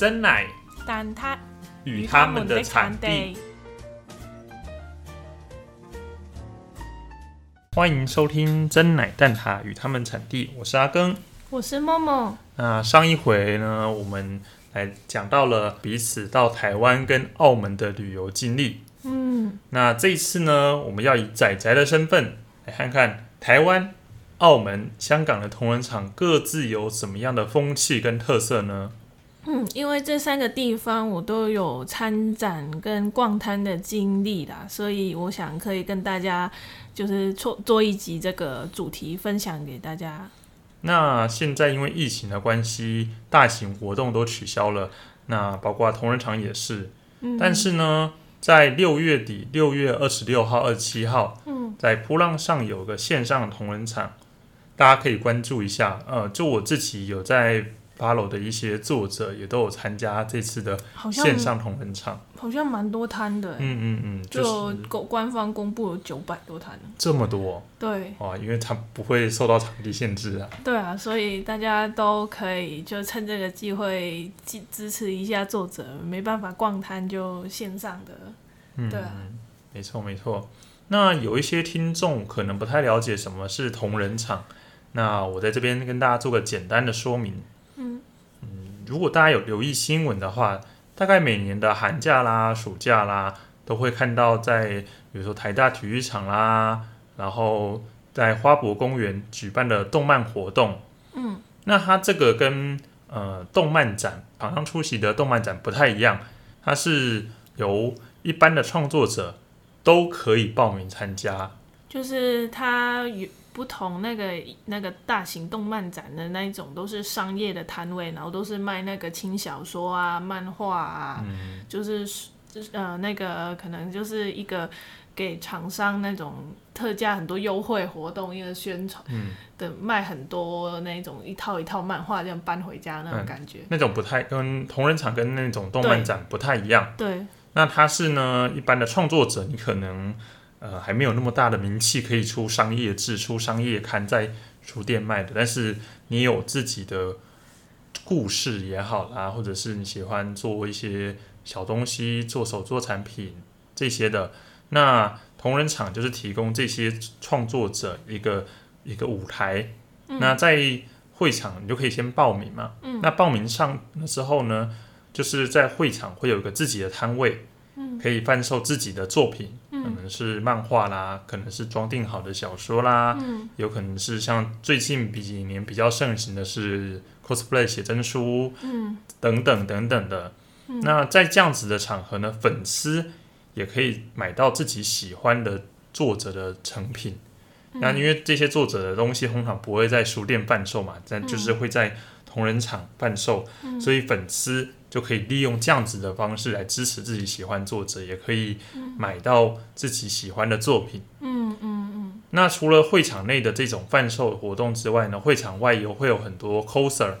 真奶但它与他们的产地。。欢迎收听真奶蛋挞与他们产地，我是阿庚。我是默默，那上一回呢，我们来讲到了彼此到台湾跟澳门的旅游经历。嗯，那这一次呢，我们要以仔仔的身份来看看台湾、澳门、香港的同仁场各自有什么样的风气跟特色呢？嗯，因为这三个地方我都有参展跟逛摊的经历啦，所以我想可以跟大家就是做做一集这个主题分享给大家。那现在因为疫情的关系，大型活动都取消了，那包括同仁场也是。嗯，但是呢，在六月底，六月二十六号、二十七号，嗯在扑浪上有个线上同仁场，大家可以关注一下。呃，就我自己有在 follow 的一些作者，也都有参加这次的线上同仁场。好像蛮多摊的欸，嗯嗯嗯，就就是官方公布有九百多摊呢。这么多对哇，因为它不会受到场地限制啊。对啊，所以大家都可以就趁这个机会支支持一下作者，没办法逛摊就线上的。嗯，对啊嗯没错没错。那有一些听众可能不太了解什么是同人场，那我在这边跟大家做个简单的说明。嗯如果大家有留意新闻的话，大概每年的寒假啦、暑假啦，都会看到在比如说台大体育场啦，然后在花博公园举办的动漫活动。嗯那它这个跟呃动漫展常常出席的动漫展不太一样，它是由一般的创作者都可以报名参加。就是它有不同那个那个大型动漫展的那一种，都是商业的摊位，然后都是卖那个轻小说啊、漫画啊，嗯，就是呃那个可能就是一个给厂商那种特价很多优惠活动，一个宣传嗯。的卖很多那种一套一套漫画这样搬回家那种嗯。感觉。那种不太跟同人场跟那种动漫展不太一样。对，那它是呢，一般的创作者，你可能呃还没有那么大的名气，可以出商业志、出商业刊在书店卖的，但是你有自己的故事也好啦，或者是你喜欢做一些小东西、做手作产品这些的，那同人厂就是提供这些创作者一个一个舞台。那在会场你就可以先报名嘛，嗯。那报名上了之后呢，就是在会场会有一个自己的摊位，可以贩售自己的作品，是漫画啦，可能是装订好的小说啦，有可能是像最近几年比较盛行的是 cosplay 写真书，嗯。等等等等的。那在这样子的场合呢，粉丝也可以买到自己喜欢的作者的成品。那因为这些作者的东西通常不会在书店贩售嘛，但就是会在同人场贩售，所以粉丝就可以利用这样子的方式来支持自己喜欢作者，也可以买到自己喜欢的作品。嗯嗯嗯那除了会场内的这种贩售活动之外呢，会场外也会有很多 coser，、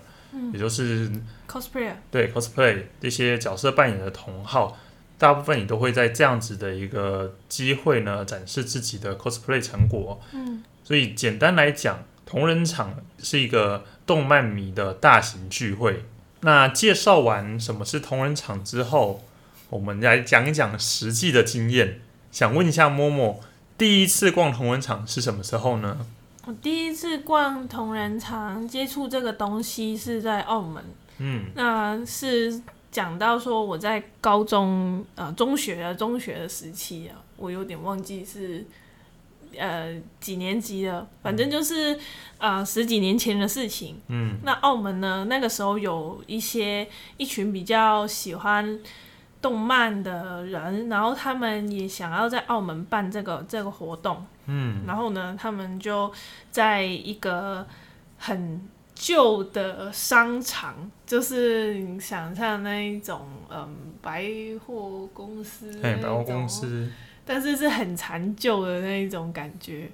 也就是嗯，cosplayer，对 cosplay 这些角色扮演的同好，大部分也都会在这样子的一个机会呢展示自己的 cosplay 成果。嗯所以简单来讲，同人场是一个动漫迷的大型聚会。那介绍完什么是同仁场之后，我们来讲一讲实际的经验。想问一下默默，第一次逛同仁场是什么时候呢？我第一次逛同仁场接触这个东西是在澳门，嗯那是讲到说我在高中呃中学啊中学的时期啊，我有点忘记是呃几年级了，反正就是呃十几年前的事情。嗯。那澳门呢，那个时候有一些一群比较喜欢动漫的人，然后他们也想要在澳门办这个这个活动，嗯。然后呢，他们就在一个很旧的商场，就是你想象那一种嗯百货公司，哎，百货公，司，但是是很残旧的那一种感觉。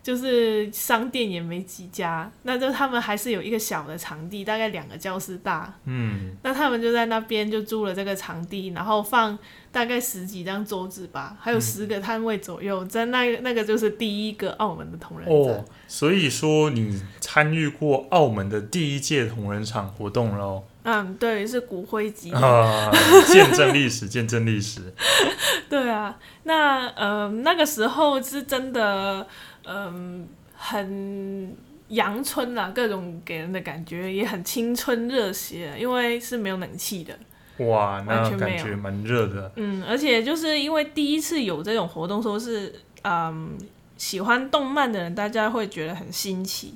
就是商店也没几家，那就他们还是有一个小的场地，大概两个教室大。嗯，那他们就在那边就租了这个场地，然后放大概十几张桌子吧，还有十个摊位左右，在那那个就是第一个澳门的同人展。哦，所以说你参与过澳门的第一届同人场活动喽？嗯，对，是骨灰级。啊，见证历史，见证历史。对啊，那呃那个时候是真的，嗯、很阳春啦，各种给人的感觉也很青春热血，因为是没有冷气的。哇，那感觉蛮热的。嗯，而且就是因为第一次有这种活动，说是嗯喜欢动漫的人，大家会觉得很新奇，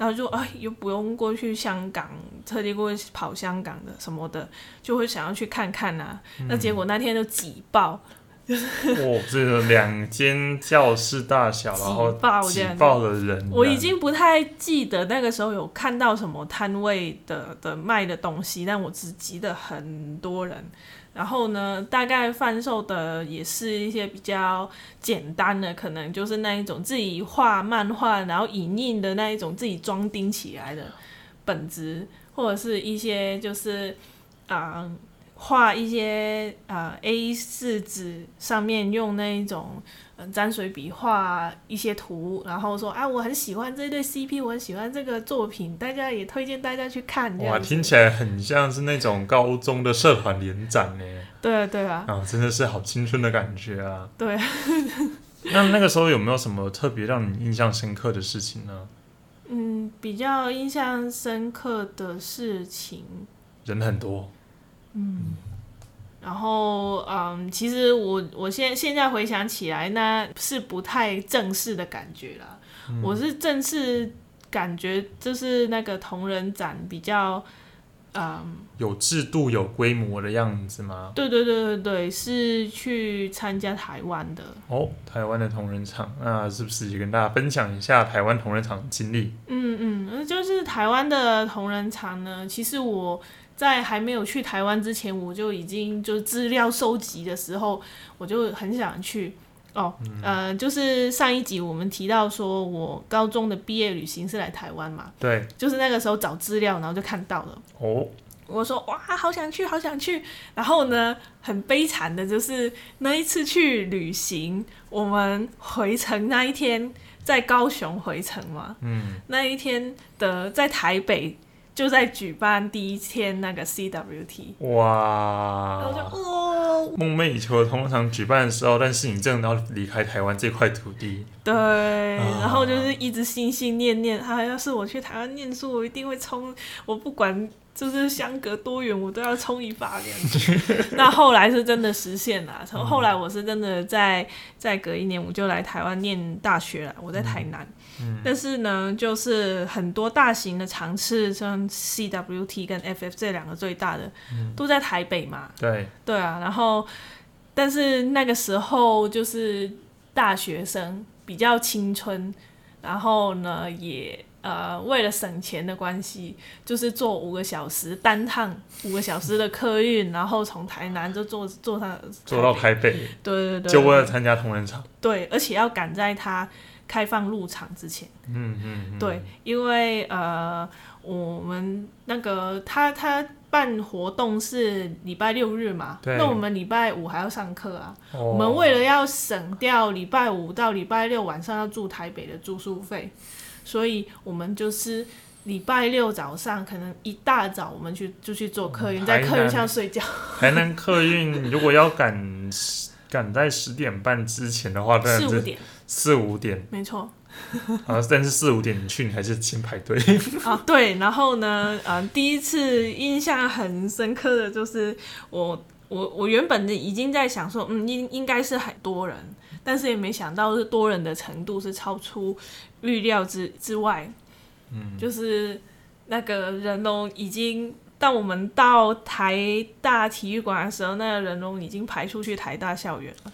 然后就哎又不用过去香港，特地过去跑香港的什么的，就会想要去看看啊。那结果那天就挤爆，哦，这个两间教室大小，然后挤爆这挤爆了人。我已经不太记得那个时候有看到什么摊位的的卖的东西，但我只记得很多人。然后呢，大概贩售的也是一些比较简单的，可能就是那一种自己画漫画，然后影印的那一种自己装订起来的本子，或者是一些就是啊、画一些啊 A 四纸上面用那一种嗯沾水笔画一些图，然后说啊我很喜欢这对 CP，我很喜欢这个作品，大家也推荐大家去看。哇，听起来很像是那种高中的社团联展呢。对啊对啊啊，真的是好青春的感觉啊！对，那那个时候有没有什么特别让你印象深刻的事情呢？嗯，比较印象深刻的事情，人很多，然后嗯，其实我我现现在回想起来，那是不太正式的感觉啦。我是正式感觉就是那个同人展比较，嗯，有制度、有规模的样子吗？对对对对对，是去参加台湾的。哦，台湾的同人场，那是不是也跟大家分享一下台湾同人场的经历？嗯嗯，呃就是台湾的同人场呢，其实我在还没有去台湾之前，我就已经就资料收集的时候，我就很想去。哦，呃，就是上一集我们提到说，我高中的毕业旅行是来台湾嘛，对，就是那个时候找资料，然后就看到了。哦，我说哇，好想去，好想去。然后呢，很悲惨的就是那一次去旅行，我们回程那一天在高雄回程嘛，嗯，那一天的在台北就在举办第一天那个 CWT，哇。然后就，哦，梦寐以求的同人场举办的时候，但是你真的要离开台湾这块土地，对，然后就是一直心心念念，啊，要是我去台湾念书，我一定会冲，我不管就是相隔多远，我都要冲一把这样子。那后来是真的实现了，从后来我是真的在在隔一年我就来台湾念大学了，我在台南。但是呢，就是很多大型的场次，像 CWT 跟 FF 这两个最大的，都在台北嘛。对，对啊，然后但是那个时候就是大学生比较青春，然后呢也呃为了省钱的关系，就是坐五个小时单趟五个小时的客运，然后从台南就坐坐上坐到台台北，北，对对对，就为了参加同仁场，对，而且要赶在它开放入场之前。嗯嗯，嗯，对，因为呃，我们那个他他办活动是礼拜六日嘛，对那我们礼拜五还要上课啊。哦我们为了要省掉礼拜五到礼拜六晚上要住台北的住宿费，所以我们就是。礼拜六早上可能一大早我们去就去做客运，在客运南上睡觉。台南客运如果要赶赶在十点半之前的话，当然是四五点，四五点没错。啊，但是四五点你去，你还是先排队。啊，对，然后呢，呃，第一次印象很深刻的就是我我我原本已经在想说，嗯，应应该是很多人，但是也没想到是多人的程度是超出预料之之外，嗯，就是那个人龙已经。当我们到台大体育馆的时候，那个人龙已经排出去台大校园了。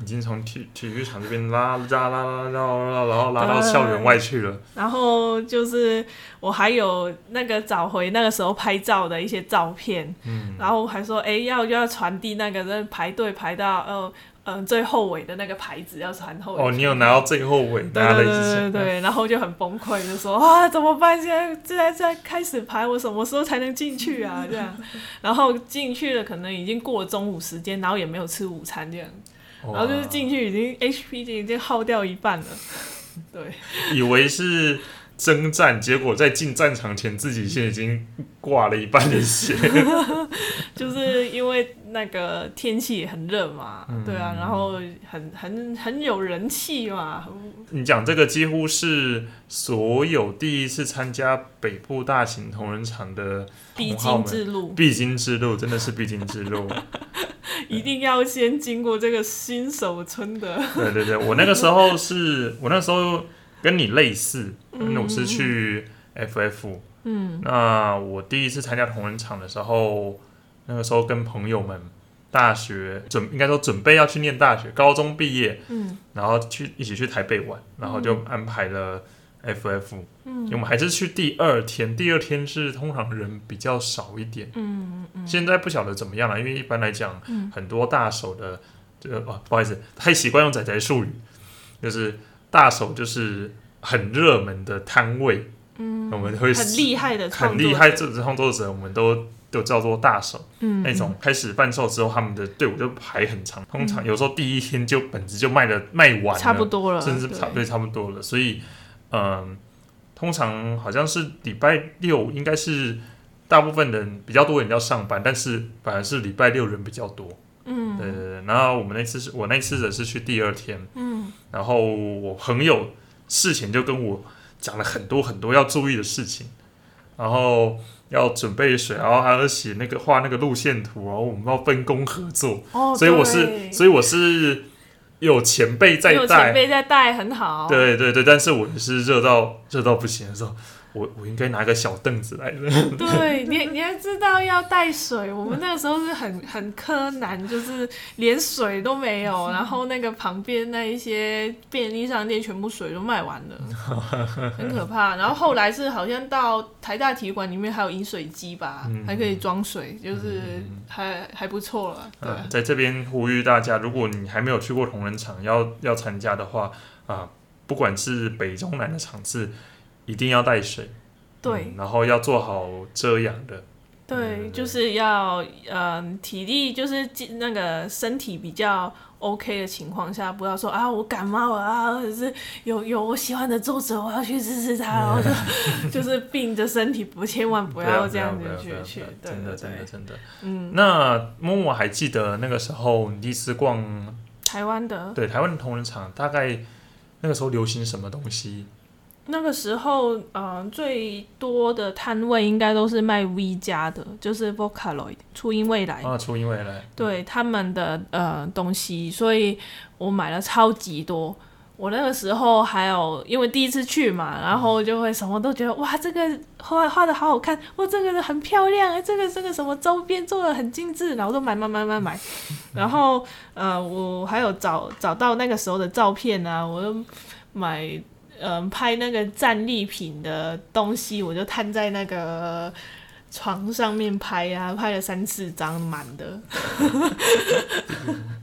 已经从体体育场这边拉拉拉拉拉拉，然后拉到校园外去了。然后就是我还有那个找回那个时候拍照的一些照片，嗯，然后还说，哎，要要传递那个人排队排到呃嗯、最后尾的那个牌子要传后尾。哦，你有拿到最后尾对拿了对对一支对对，然后就很崩溃，就说啊怎么办？现在现在在开始排，我什么时候才能进去啊？这样，然后进去了，可能已经过了中午时间，然后也没有吃午餐这样，然后就是进去已经 HP 已经耗掉一半了。对，以为是征战，结果在进战场前自己现在已经挂了一半的血。就是因为那个天气也很热嘛，嗯对啊，然后很很很有人气嘛，你讲这个几乎是所有第一次参加北部大型同仁场的必经之路，必经之路，真的是必经之路。一定要先经过这个新手村的。对对对，我那个时候是我那时候跟你类似，那我是去 FF，嗯。那我第一次参加同仁场的时候，那个时候跟朋友们大学准应该说准备要去念大学，高中毕业，嗯。然后去一起去台北玩，然后就安排了 FF，、嗯。我们还是去第二天，第二天是通常人比较少一点，嗯嗯现在不晓得怎么样了，因为一般来讲，嗯。很多大手的这个哦，不好意思，太习惯用仔仔术语，就是大手就是很热门的摊位，嗯，我们会很厉害的很厉害，这创作者我们都都叫做大手。嗯那种开始贩售之后，他们的队伍就排很长，通常嗯有时候第一天就本子就卖的卖完了，差不多了，甚至差对差不多了。所以，嗯，通常好像是礼拜六应该是大部分人比较多人要上班，但是反而是礼拜六人比较多。嗯。对对对。然后我们那次是我那次的是去第二天，嗯。然后我朋友事前就跟我讲了很多很多要注意的事情，然后要准备水，然后还要写那个画那个路线图，然后我们要分工合作，哦，所以我是所以我是有前辈在有前带，辈在带很好，对对对，但是我是热到热到不行的时候，我我应该拿个小凳子来的，对你，你还知道要带水。我们那个时候是很很柯南，就是连水都没有，然后那个旁边那一些便利商店全部水都卖完了，很可怕。然后后来是好像到台大体育馆里面还有饮水机吧，嗯还可以装水，就是还还不错了。对，嗯，在这边呼吁大家，如果你还没有去过同仁场，要要参加的话啊，不管是北中南的场次，一定要带水。对嗯然后要做好遮阳的。对，就是要嗯、体力就是那个身体比较 OK 的情况下，不要说啊我感冒了啊，或者是有有我喜欢的作者，我要去支持他，然后就就是病着身体，不千万不要这样子去 去，对真的真的真的。嗯，那默默还记得那个时候你第一次逛台湾的对台湾的同仁场，大概那个时候流行什么东西？那个时候，嗯、最多的摊位应该都是卖 V 加的，就是 Vocaloid 初音未来。啊，初音未来。对他们的呃东西，所以我买了超级多。我那个时候还有，因为第一次去嘛，然后就会什么都觉得哇，这个画画的好好看，哇，这个很漂亮哎，这个这个什么周边做的很精致，然后都买买买买买。然后呃，我还有找找到那个时候的照片啊，我又买嗯、呃拍那个战利品的东西，我就摊在那个床上面拍啊，拍了三四张满的。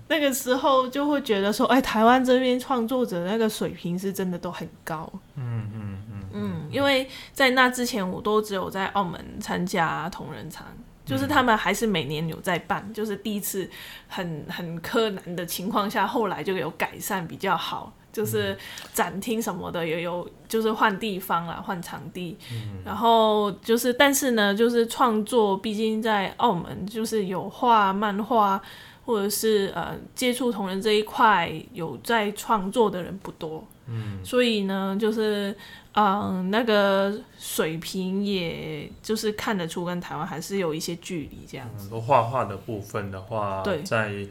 那个时候就会觉得说，哎，台湾这边创作者那个水平是真的都很高。嗯嗯嗯嗯，因为在那之前，我都只有在澳门参加同仁场，就是他们还是每年有在办，就是第一次很很柯南的情况下，后来就有改善比较好，就是展厅什么的也有，就是换地方啦，换场地，然后就是但是呢，就是创作，毕竟在澳门就是有画漫画。或者是呃接触同人这一块有在创作的人不多，嗯，所以呢，就是嗯那个水平，也就是看得出跟台湾还是有一些距离这样子。很多画画的部分的话，对。在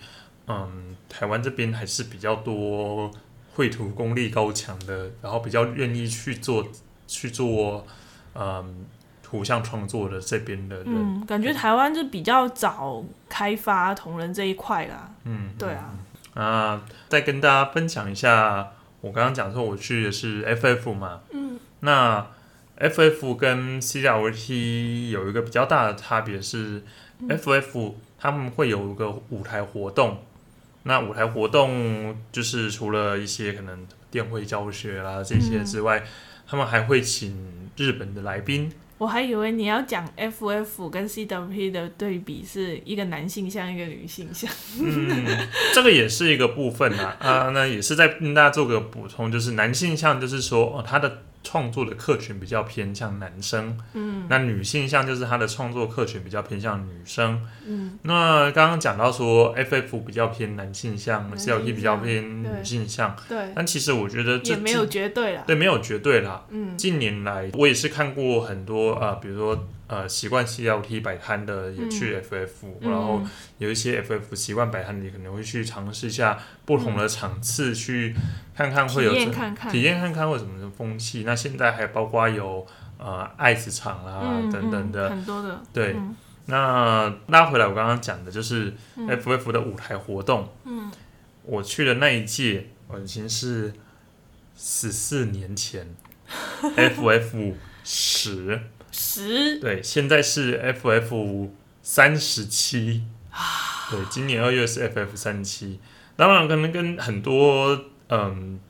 嗯台湾这边还是比较多绘图功力高强的，然后比较愿意去做去做嗯图像创作的这边的人，嗯，感觉台湾就比较早开发同人这一块啦。嗯，对啊，啊，再跟大家分享一下，我刚刚讲说我去的是 FF 嘛，嗯，那 FF 跟 CWT 有一个比较大的差别是、FF 他们会有一个舞台活动，那舞台活动就是除了一些可能电绘教学啦这些之外，他们还会请日本的来宾。我还以为你要讲 FF 跟 CWP 的对比是一个男性向，一个女性向。嗯，这个也是一个部分啊。啊，那也是在跟大家做个补充，就是男性向，就是说哦，他的。创作的客群比较偏向男生，嗯，那女性向就是他的创作客群比较偏向女生，嗯，那刚刚讲到说 FF 比较偏男性向，CLT 比较偏女性向，对，但其实我觉得也没有绝对啦，对，没有绝对啦，嗯，近年来我也是看过很多啊，比如说。呃，习惯 CLT 摆摊的也去 FF，然后有一些 FF 习惯摆摊的，可能会去尝试一下不同的场次，去看看会有体验看看体验看看会什么的风气。那现在还包括有呃爱子场啦等等的很多的。对，那拉回来我刚刚讲的就是 FF 的舞台活动。嗯，我去的那一届我已经是十四年前，FF 十。十对，现在是 FF 三十七对，今年二月是 FF 三十七。当然，可能跟很多嗯，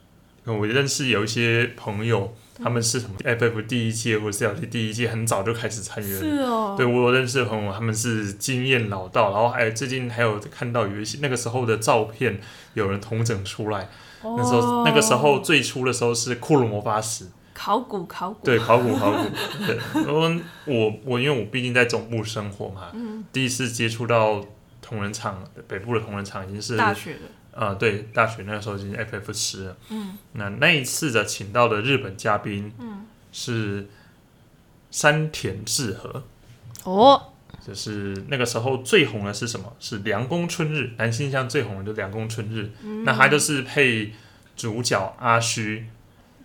我认识有一些朋友，他们是什么 FF 第一届或者 CLT 第一届，很早就开始参与了。是哦，对我有认识的朋友，他们是经验老道，然后还有最近还有看到有一些那个时候的照片，有人同整出来。那时候那个时候最初的时候是库鲁魔法使。考古，考古，对，考古，考古。对，然后我我因为我毕竟在总部生活嘛，第一次接触到同仁厂，北部的同仁厂已经是大学了。呃，对，大学那个时候已经 FF 十了。嗯，那那一次的请到的日本嘉宾，嗯，是山田智和。哦，就是那个时候最红的是什么？是凉宫春日，男性向最红的就凉宫春日。那他就是配主角阿虚。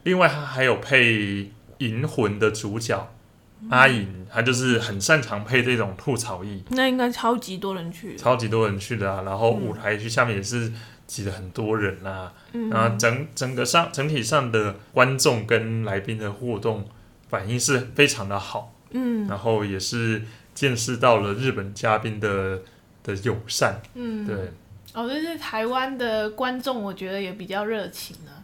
另外，他还有配《银魂》的主角阿颖，他就是很擅长配这种吐槽艺。那应该超级多人去，超级多人去的啊！然后舞台剧下面也是挤了很多人啊。嗯，然后整整个上整体上的观众跟来宾的互动反应是非常的好。嗯，然后也是见识到了日本嘉宾的的友善。嗯，对。哦，就是台湾的观众，我觉得也比较热情啊。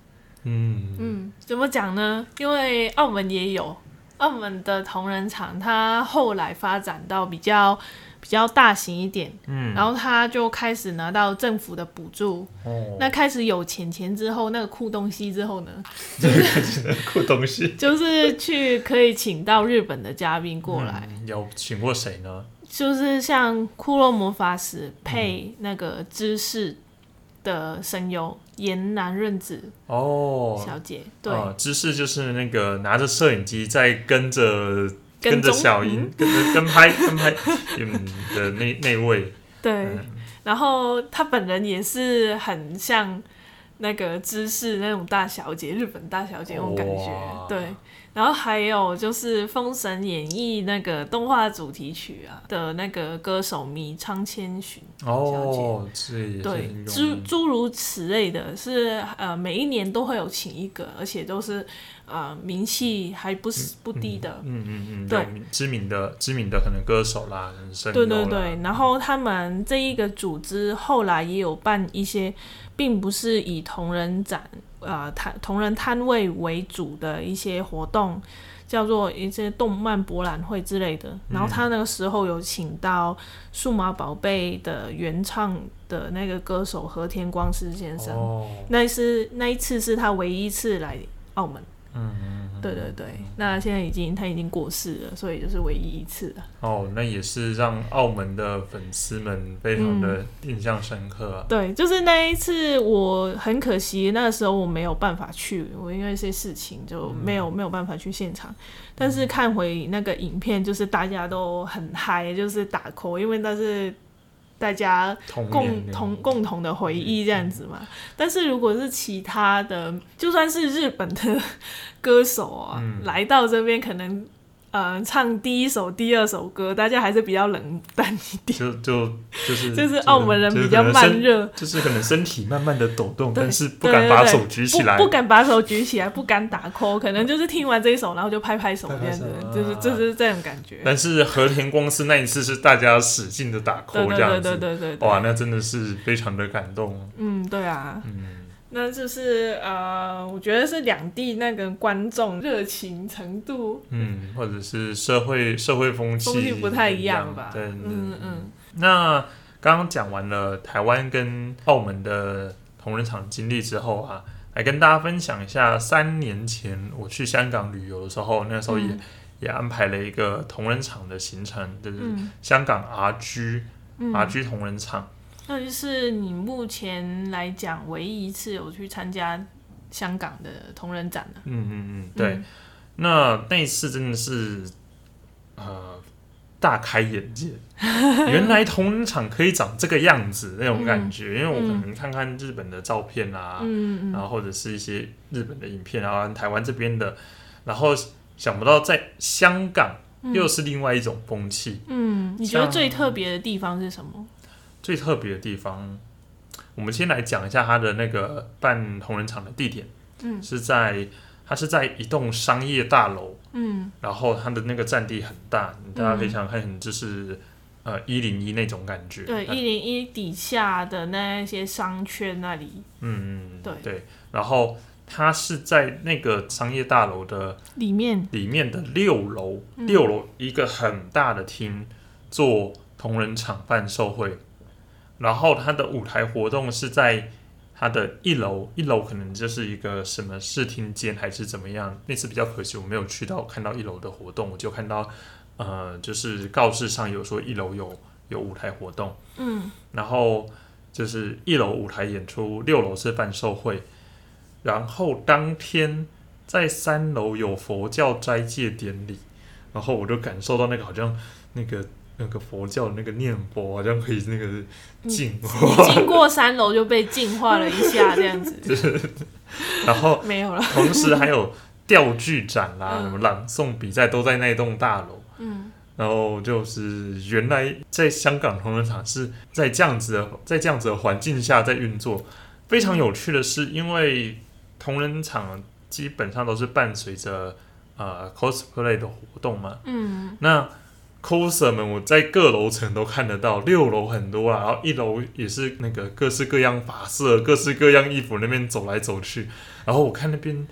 嗯。嗯，怎么讲呢？因为澳门也有澳门的同仁厂，它后来发展到比较比较大型一点，嗯，然后它就开始拿到政府的补助，哦，那开始有钱钱之后，那个酷东西之后呢，就是酷东西，就是去可以请到日本的嘉宾过来，有请过谁呢？就是像骷髅魔法使配那个芝士。的声优岩南润子哦，小姐对，芝士就是那个拿着摄影机在跟着跟着小英跟着跟拍 跟拍嗯的那那位。对，然后他本人也是很像那个芝士那种大小姐，日本大小姐那种感觉对。然后还有就是《封神演义》那个动画主题曲啊的那个歌手迷仓千寻哦，对，诸诸如此类的，是呃每一年都会有请一个，而且都是呃名气还不是不低的，嗯嗯嗯，对，知名的知名的可能歌手啦，对对对，然后他们这一个组织后来也有办一些，并不是以同人展。呃，摊同人摊位为主的一些活动，叫做一些动漫博览会之类的。然后他那个时候有请到数码宝贝的原唱的那个歌手和田光司先生，那是那一次是他唯一一次来澳门。嗯，对对对，那现在已经他已经过世了，所以就是唯一一次了。哦，那也是让澳门的粉丝们非常的印象深刻啊。对，就是那一次，我很可惜那个时候我没有办法去，我因为一些事情就没有没有办法去现场。但是看回那个影片，就是大家都很嗨，就是打 call，因为那是。大家共同共同的回忆这样子嘛，但是如果是其他的，就算是日本的 歌手啊，来到这边可能呃唱第一首、第二首歌，大家还是比较冷淡一点，就就就是就是澳门人比较慢热，就是可能身体慢慢的抖动，但是不敢把手举起来。不，敢把手举起来，不敢打 call，可能就是听完这一首，然后就拍拍手这样子手，就是啊。就是这种感觉。但是和田光司那一次是大家使劲的打 call 这样子，对对对，哇，那真的是非常的感动，嗯，对啊，嗯。那就是呃，我觉得是两地那个观众热情程度嗯，或者是社会社会风气风气不太一样样吧？对，嗯嗯。那刚刚讲完了台湾跟澳门的同仁场经历之后啊，来跟大家分享一下三年前我去香港旅游的时候，那时候也、嗯。也安排了一个同仁场的行程，就是嗯。香港 RG、嗯。RG 同仁场。那就是你目前来讲唯一一次有去参加香港的同人展了。嗯嗯嗯，对。嗯那那一次真的是呃大开眼界，原来同人场可以长这个样子那种感觉。因为我可能看看日本的照片啊，然后或者是一些日本的影片，然后台湾这边的，然后想不到在香港嗯又是另外一种风气。嗯，你觉得最特别的地方是什么？最特别的地方，我们先来讲一下它的那个办同仁场的地点，嗯。是在它是在一栋商业大楼，嗯。然后它的那个占地很大，大家可以想想看，就是呃一零一那种感觉。对，那一零一底下的那些商圈那里，嗯嗯对。对，然后它是在那个商业大楼的里面。里面的六楼，嗯。六楼一个很大的厅做同仁场办售会，然后它的舞台活动是在它的一楼，一楼可能就是一个什么视听间还是怎么样。那次比较可惜，我没有去到看到一楼的活动，我就看到呃，就是告示上有说一楼有有舞台活动，嗯然后就是一楼舞台演出，六楼是贩售会，然后当天在三楼有佛教斋戒典礼，然后我就感受到那个好像那个那个佛教的那个念佛好像可以那个净化，经过三楼就被净化了一下，这样子。然后没有了。同时还有钓具展啦、嗯。什么朗诵比赛都在那一栋大楼。嗯。然后就是原来在香港同仁场是在这样子的在这样子的环境下在运作。非常有趣的是，因为同仁场基本上都是伴随着呃 cosplay 的活动嘛，嗯。那 coser 们我在各楼层都看得到，六楼很多啊，然后一楼也是那个各式各样发色、各式各样衣服那边走来走去，然后我看那边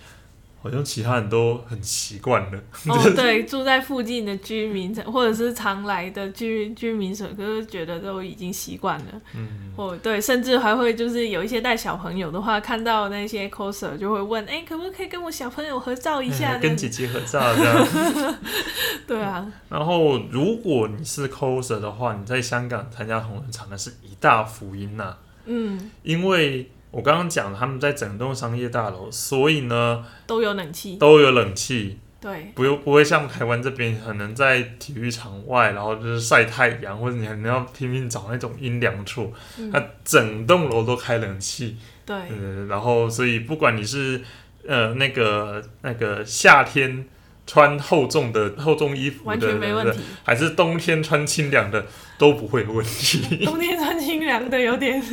好像其他人都很习惯了，哦，对，住在附近的居民或者是常来的居居民，可是觉得都已经习惯了。嗯，或对，甚至还会就是有一些带小朋友的话，看到那些 coser 就会问，哎、可不可以跟我小朋友合照一下？嗯跟姐姐合照这样。对啊，然后，如果你是 coser 的话，你在香港参加同仁场那是一大福音呐、嗯，因为我刚刚讲他们在整栋商业大楼，所以呢都有冷气。都有冷气，对，不用不会像台湾这边可能在体育场外，然后就是晒太阳，或者你可能要拼命找那种阴凉处，嗯。它整栋楼都开冷气，对，呃，然后所以不管你是呃那个那个夏天穿厚重的厚重衣服的，完全没问题。还是冬天穿清凉的都不会有问题，冬天穿清凉的 有点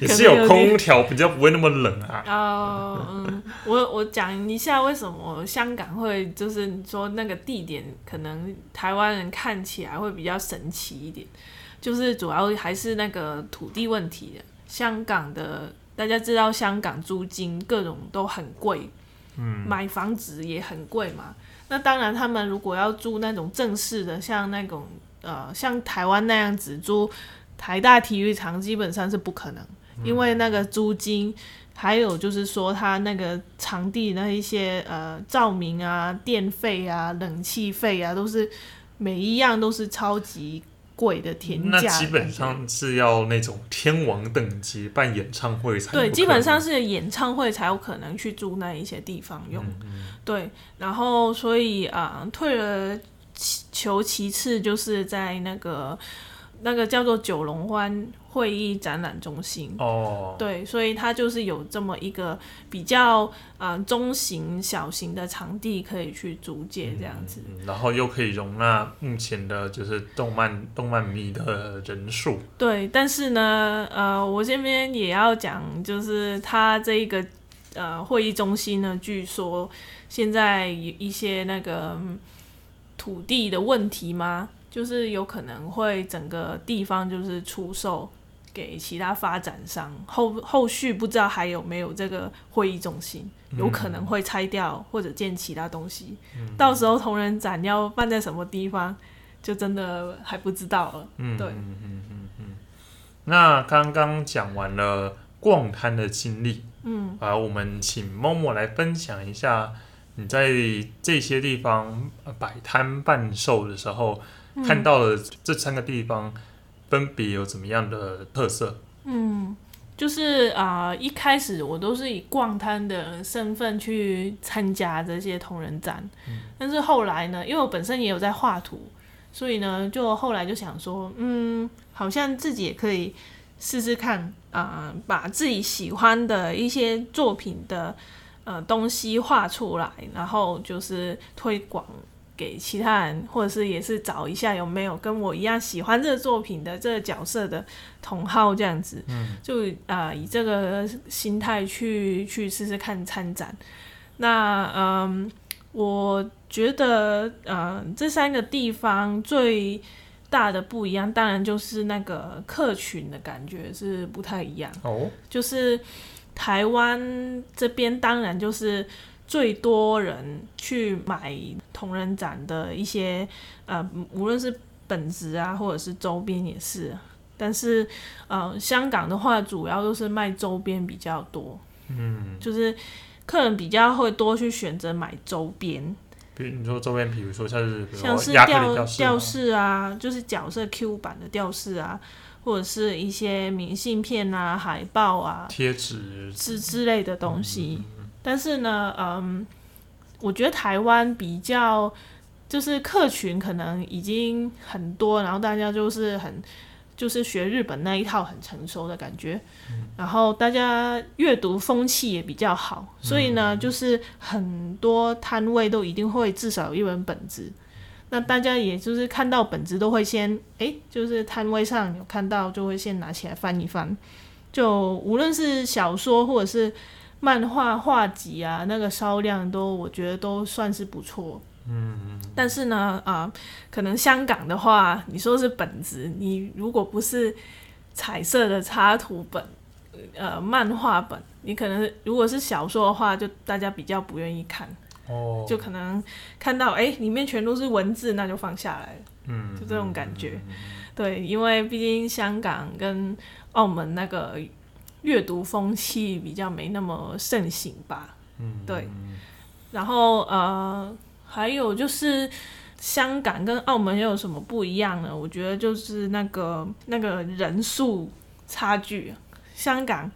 也是有空调，比较不会那么冷啊。哦，嗯，我我讲一下为什么香港会就是你说那个地点可能台湾人看起来会比较神奇一点，就是主要还是那个土地问题的。香港的大家知道，香港租金各种都很贵，嗯，买房子也很贵嘛。那当然，他们如果要租那种正式的，像那种呃，像台湾那样子租台大体育场，基本上是不可能，因为那个租金，还有就是说他那个场地那一些呃照明啊、电费啊、冷气费啊，都是每一样都是超级贵的天价那。基本上是要那种天王等级办演唱会才对，基本上是演唱会才有可能去住那一些地方用。嗯嗯对，然后所以啊、退而求其次，就是在那个那个叫做九龙湾会议展览中心。哦，对，所以它就是有这么一个比较呃中型、小型的场地可以去租借这样子。嗯然后又可以容纳目前的就是动漫动漫迷的人数。对，但是呢，呃，我这边也要讲，就是它这一个呃会议中心呢，据说现在有一些那个嗯土地的问题吗？就是有可能会整个地方就是出售给其他发展商，后后续不知道还有没有这个会议中心，有可能会拆掉或者建其他东西。到时候同仁展要办在什么地方，就真的还不知道了。嗯，对嗯嗯嗯嗯。那刚刚讲完了逛摊的经历，嗯。啊，我们请默默来分享一下你在这些地方呃摆摊办售的时候，看到了这三个地方分别有怎么样的特色？嗯，就是啊、呃一开始我都是以逛摊的身份去参加这些同人展，但是后来呢，因为我本身也有在画图，所以呢，就后来就想说，嗯，好像自己也可以试试看啊、把自己喜欢的一些作品的呃东西画出来，然后就是推广。给其他人，或者是也是找一下有没有跟我一样喜欢这个作品的这个角色的同好这样子，就啊、以这个心态去去试试看参展。那嗯，我觉得呃这三个地方最大的不一样，当然就是那个客群的感觉是不太一样。哦，就是台湾这边当然就是最多人去买同人展的一些呃，无论是本子啊，或者是周边也是。但是呃，香港的话，主要都是卖周边比较多，嗯，就是客人比较会多去选择买周边，比如你说周边，比如说像是像是吊吊饰啊，就是角色 Q 版的吊饰啊，或者是一些明信片啊、海报啊，贴纸，之之类的东西。但是呢，嗯，我觉得台湾比较就是客群可能已经很多，然后大家就是很就是学日本那一套很成熟的感觉，然后大家阅读风气也比较好，所以呢，就是很多摊位都一定会至少有一本本子。那大家也就是看到本子都会先，诶，就是摊位上有看到就会先拿起来翻一翻，就无论是小说或者是漫画画集啊，那个销量都我觉得都算是不错。嗯，但是呢，啊、可能香港的话，你说是本子，你如果不是彩色的插图本，呃，漫画本，你可能如果是小说的话，就大家比较不愿意看，哦，就可能看到哎、诶里面全都是文字，那就放下来了。嗯，就这种感觉。对，因为毕竟香港跟澳门那个阅读风气比较没那么盛行吧。嗯，对。然后呃，还有就是香港跟澳门又有什么不一样呢？我觉得就是那个那个人数差距。香港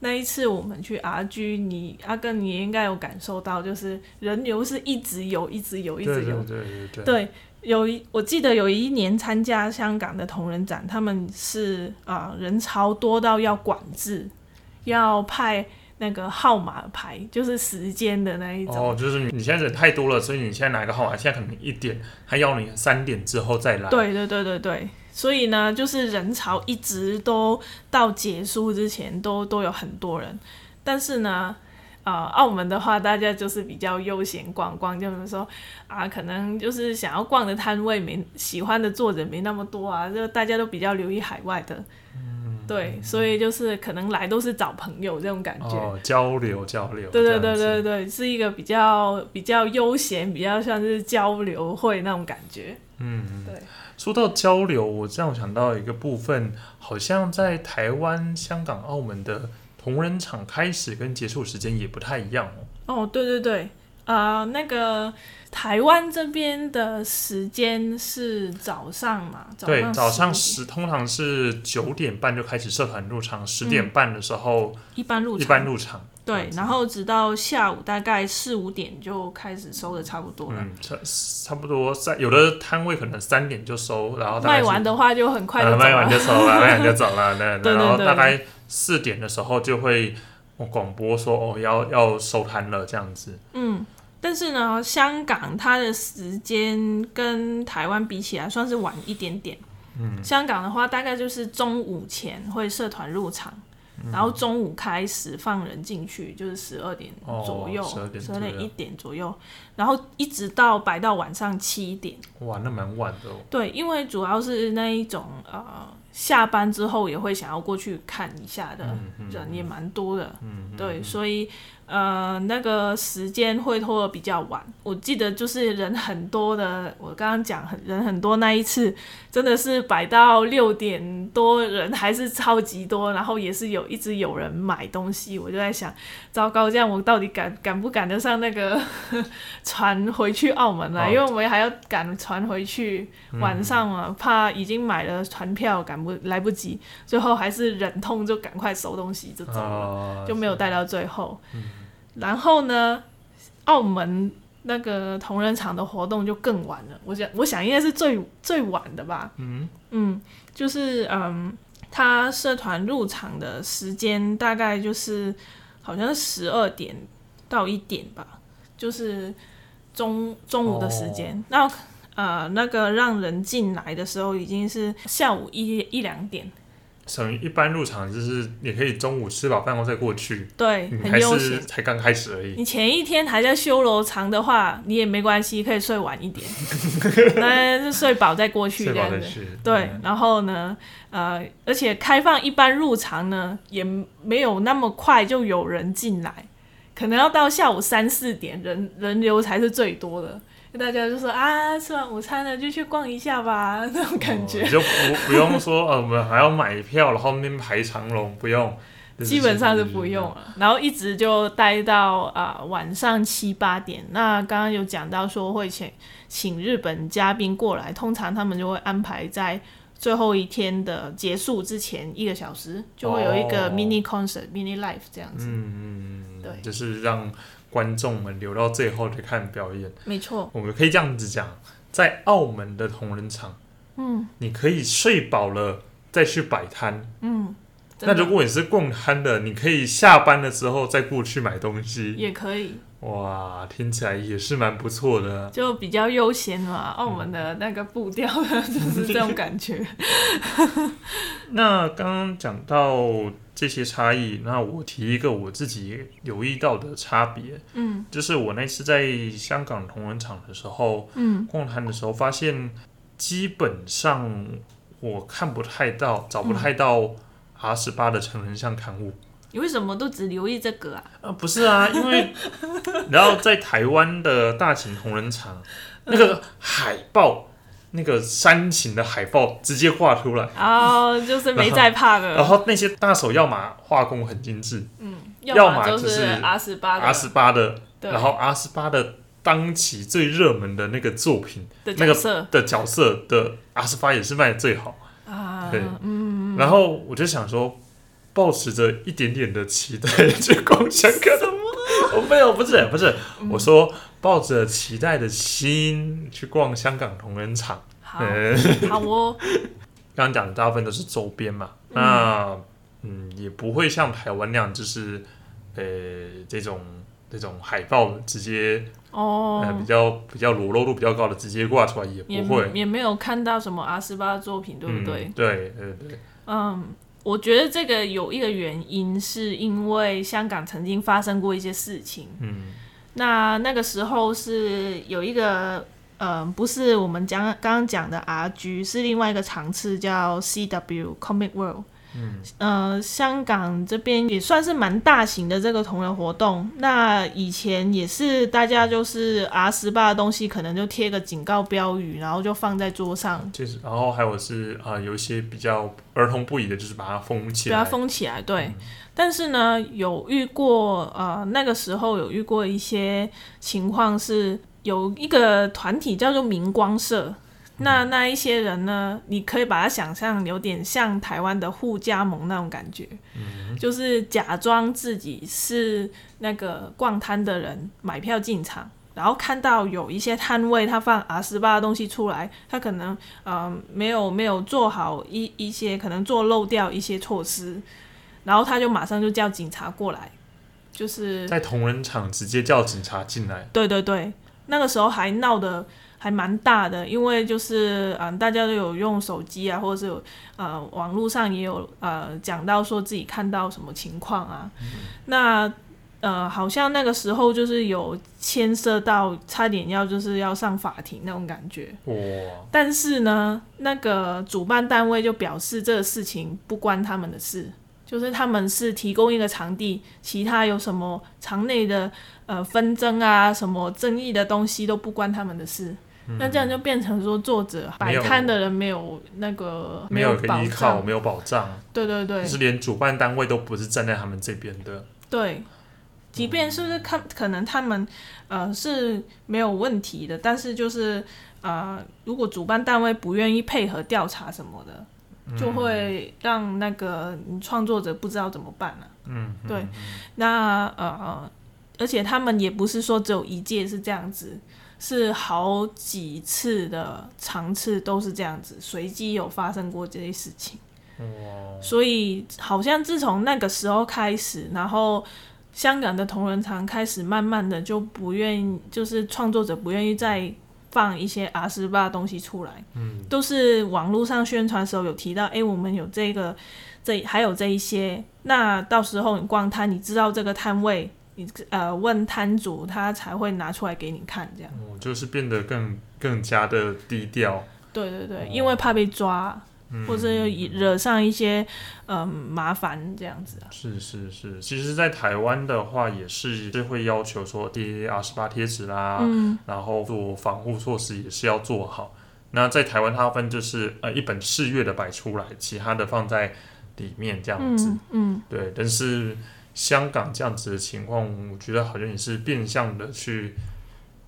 那一次我们去 RG，你阿根你也应该有感受到，就是人流是一直有，一直有，一直有。对对对对对，对，有一我记得有一年参加香港的同人展，他们是啊、人潮多到要管制，要派那个号码牌，就是时间的那一种。哦，就是你你现在人太多了，所以你现在拿一个号码，现在可能一点，他要你三点之后再来。，对对对对对，所以呢，就是人潮一直都到结束之前都都有很多人，但是呢。呃，澳门的话，大家就是比较悠闲逛逛，就是说啊，可能就是想要逛的摊位没喜欢的作者没那么多啊，就大家都比较留意海外的，对，所以就是可能来都是找朋友这种感觉，哦，交流交流，对对对对对，是一个比较比较悠闲，比较像是交流会那种感觉，嗯，对。说到交流，我这样想到一个部分，好像在台湾、香港、澳门的同人场开始跟结束时间也不太一样哦。哦，对对对，呃，那个台湾这边的时间是早上嘛？对，早上十十通常是九点半就开始社团入场，十点半的时候一般入一场，般入场。对，然后直到下午大概四五点就开始收的差不多了。嗯，差差不多三有的摊位可能三点就收，然后卖完的话就很快就呃走了。卖完就收了，卖完就走了。那 然后大概四点的时候就会广播说哦要要收摊了这样子。嗯，但是呢，香港它的时间跟台湾比起来算是晚一点点。嗯，香港的话大概就是中午前会社团入场。然后中午开始放人进去，就是十二点哦左右，12点十二点左右一点左右，然后一直到摆到晚上七点。哇，那蛮晚的哦。对，因为主要是那一种呃，下班之后也会想要过去看一下的人也蛮多的，嗯，对，所以呃那个时间会拖得比较晚。我记得就是人很多的，我刚刚讲很人很多那一次，真的是摆到六点多，人还是超级多，然后也是有一直有人买东西，我就在想，糟糕，这样我到底赶赶不赶得上那个 船回去澳门了？哦因为我们还要赶船回去，晚上嘛，怕已经买了船票赶不来不及，最后还是忍痛就赶快收东西就走了。哦就没有带到最后。然后呢，澳门那个同仁场的活动就更晚了。我想，我想应该是最最晚的吧。嗯嗯，就是嗯，他社团入场的时间大概就是好像是十二点到一点吧，就是中中午的时间。那呃，那个让人进来的时候已经是下午一一两点，等于一般入场就是你可以中午吃饱饭后再过去，对，你还很悠闲。是才刚开始而已。你前一天还在修楼长的话，你也没关系，可以睡晚一点，那就睡饱再过去 睡这样子。对嗯，然后呢，呃，而且开放一般入场呢，也没有那么快就有人进来，可能要到下午三四点，人人流才是最多的。大家就说啊，吃完午餐了就去逛一下吧，那种感觉。哦就不不用说呃，我们还要买票，然后那边排长龙，不用，基本上是不用。了，然后一直就待到啊、呃晚上七八点。那刚刚有讲到说会请请日本嘉宾过来，通常他们就会安排在最后一天的结束之前一个小时，就会有一个哦 mini concert、mini life 这样子。嗯嗯嗯，对就是让观众们留到最后去看表演。没错，我们可以这样子讲，在澳门的同仁场，嗯你可以睡饱了再去摆摊。嗯，那如果你是逛摊的，你可以下班的时候再过去买东西。也可以，哇，听起来也是蛮不错的。就比较悠闲嘛。澳门的那个步调 就是这种感觉。那刚刚讲到这些差异，那我提一个我自己留意到的差别，嗯就是我那次在香港同仁场的时候，嗯逛摊的时候，发现基本上我看不太到，找不太到 R 十八的成人像刊物。你为什么都只留意这个啊？啊，不是啊，因为 然后在台湾的大型同仁场，那个海报，那个煽情的海报直接画出来，然后就是没在怕的，然后 那些大手要么画工很精致。嗯，要么就是是 R 十八的，R 十八的，然后 R 十八的当期最热门的那个作品的那个角色。的角色的 R 十八也是卖的最好。啊，对。嗯，然后我就想说，抱持着一点点的期待 去逛香港。什么？我没有，不是不是，嗯。我说抱着期待的心去逛香港同仁场。好呃，好哦，刚刚讲的大部分都是周边嘛，那嗯也不会像台湾那样，就是呃这种这种海报直接呃哦比，较比较裸露度比较高的直接挂出来也也不会，也没有看到什么阿斯巴的作品，对不对？嗯？对对对，嗯，我觉得这个有一个原因，是因为香港曾经发生过一些事情。嗯那那个时候是有一个，呃，不是我们讲刚刚讲的 RG，是另外一个场次叫 CW Comic World。嗯，呃，香港这边也算是蛮大型的这个同人活动。那以前也是大家就是 R 十八的东西，可能就贴个警告标语，然后就放在桌上，就是，然后还有是啊、有一些比较儿童不宜的，就是把它封起来。把它封起来。对，但是呢，有遇过呃，那个时候有遇过一些情况是有一个团体叫做明光社。那那一些人呢？你可以把它想象有点像台湾的互加盟那种感觉，就是假装自己是那个逛摊的人，买票进场，然后看到有一些摊位他放 R 十八的东西出来，他可能呃没有没有做好一一些，可能做漏掉一些措施，然后他就马上就叫警察过来，就是在同仁场直接叫警察进来。对对对，那个时候还闹得还蛮大的，因为就是嗯、呃大家都有用手机啊，或者是有呃网络上也有呃讲到说自己看到什么情况啊，那呃好像那个时候就是有牵涉到差点要就是要上法庭那种感觉，哇，但是呢，那个主办单位就表示这个事情不关他们的事，就是他们是提供一个场地，其他有什么场内的呃纷争啊、什么争议的东西都不关他们的事。那这样就变成说，作者摆摊的人没有那个没有一个依靠，没有保障，对对对。就是连主办单位都不是站在他们这边的。对。即便是不是看，可能他们呃是没有问题的，但是就是呃，如果主办单位不愿意配合调查什么的，就会让那个创作者不知道怎么办了、嗯，对，那呃，而且他们也不是说只有一届是这样子，是好几次的场次都是这样子，随机有发生过这些事情。所以好像自从那个时候开始，然后香港的同仁堂开始慢慢的就不愿意，就是创作者不愿意再放一些 R 十八的东西出来，嗯，都是网络上宣传时候有提到，哎、我们有这个，这还有这一些，那到时候你逛摊，你知道这个摊位，你呃问摊主，他才会拿出来给你看，这样。哦，就是变得更更加的低调。对对对，因为怕被抓，或者惹上一些嗯麻烦这样子啊。是是是，其实，在台湾的话，也是是会要求说贴二十八贴纸啦，嗯然后做防护措施也是要做好。那在台湾，它分就是呃一本四月的摆出来，其他的放在里面这样子。嗯嗯，对，但是香港这样子的情况，我觉得好像也是变相的去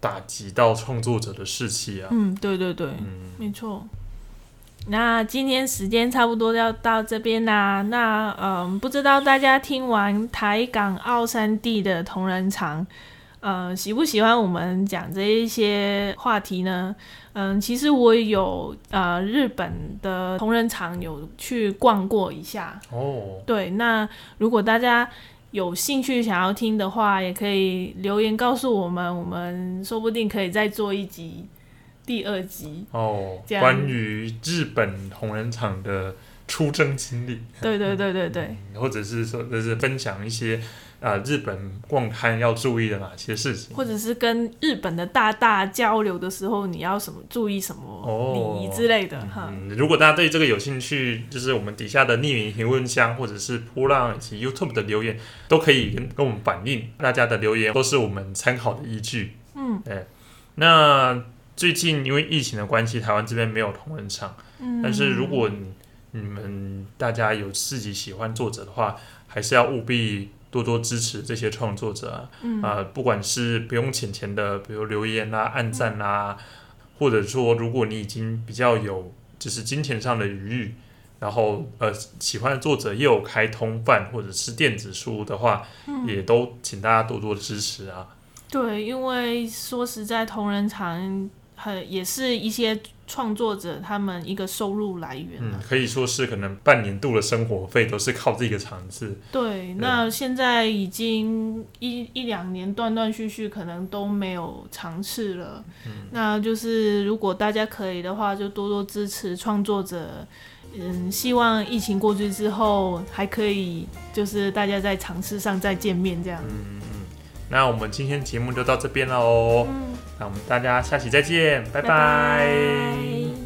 打击到创作者的士气啊。嗯，对对对，嗯，没错。那今天时间差不多要到这边啦。那嗯，不知道大家听完台港澳三地的同仁场，呃，喜不喜欢我们讲这一些话题呢？嗯，其实我有呃日本的同仁场有去逛过一下，哦，对，那如果大家有兴趣想要听的话，也可以留言告诉我们，我们说不定可以再做一集第二集。哦，关于日本红人场的出征经历，对对对对对，或者是说，就是分享一些啊、日本逛摊要注意的哪些事情。或者是跟日本的大大交流的时候，你要什么注意什么哦礼仪之类的哈。嗯，如果大家对这个有兴趣，就是我们底下的匿名评论箱，或者是波浪以及 YouTube 的留言，都可以跟跟我们反映。大家的留言都是我们参考的依据。嗯，对。那最近因为疫情的关系，台湾这边没有同人场，嗯但是如果你你们大家有自己喜欢作者的话，还是要务必多多支持这些创作者啊。嗯呃，不管是不用钱钱的，比如留言啊、按赞啊，或者说如果你已经比较有就是金钱上的余裕，然后呃喜欢的作者又有开通贩或者是电子书的话，嗯也都请大家多多支持啊。对，因为说实在，同人场很也是一些创作者他们一个收入来源啊。，嗯可以说是可能半年度的生活费都是靠这个场次。对，那现在已经一一两年断断续续，可能都没有尝试了。那就是如果大家可以的话，就多多支持创作者。嗯，希望疫情过去之后，还可以就是大家在尝试上再见面这样。嗯那我们今天节目就到这边了哦，嗯，那我们大家下期再见，拜拜。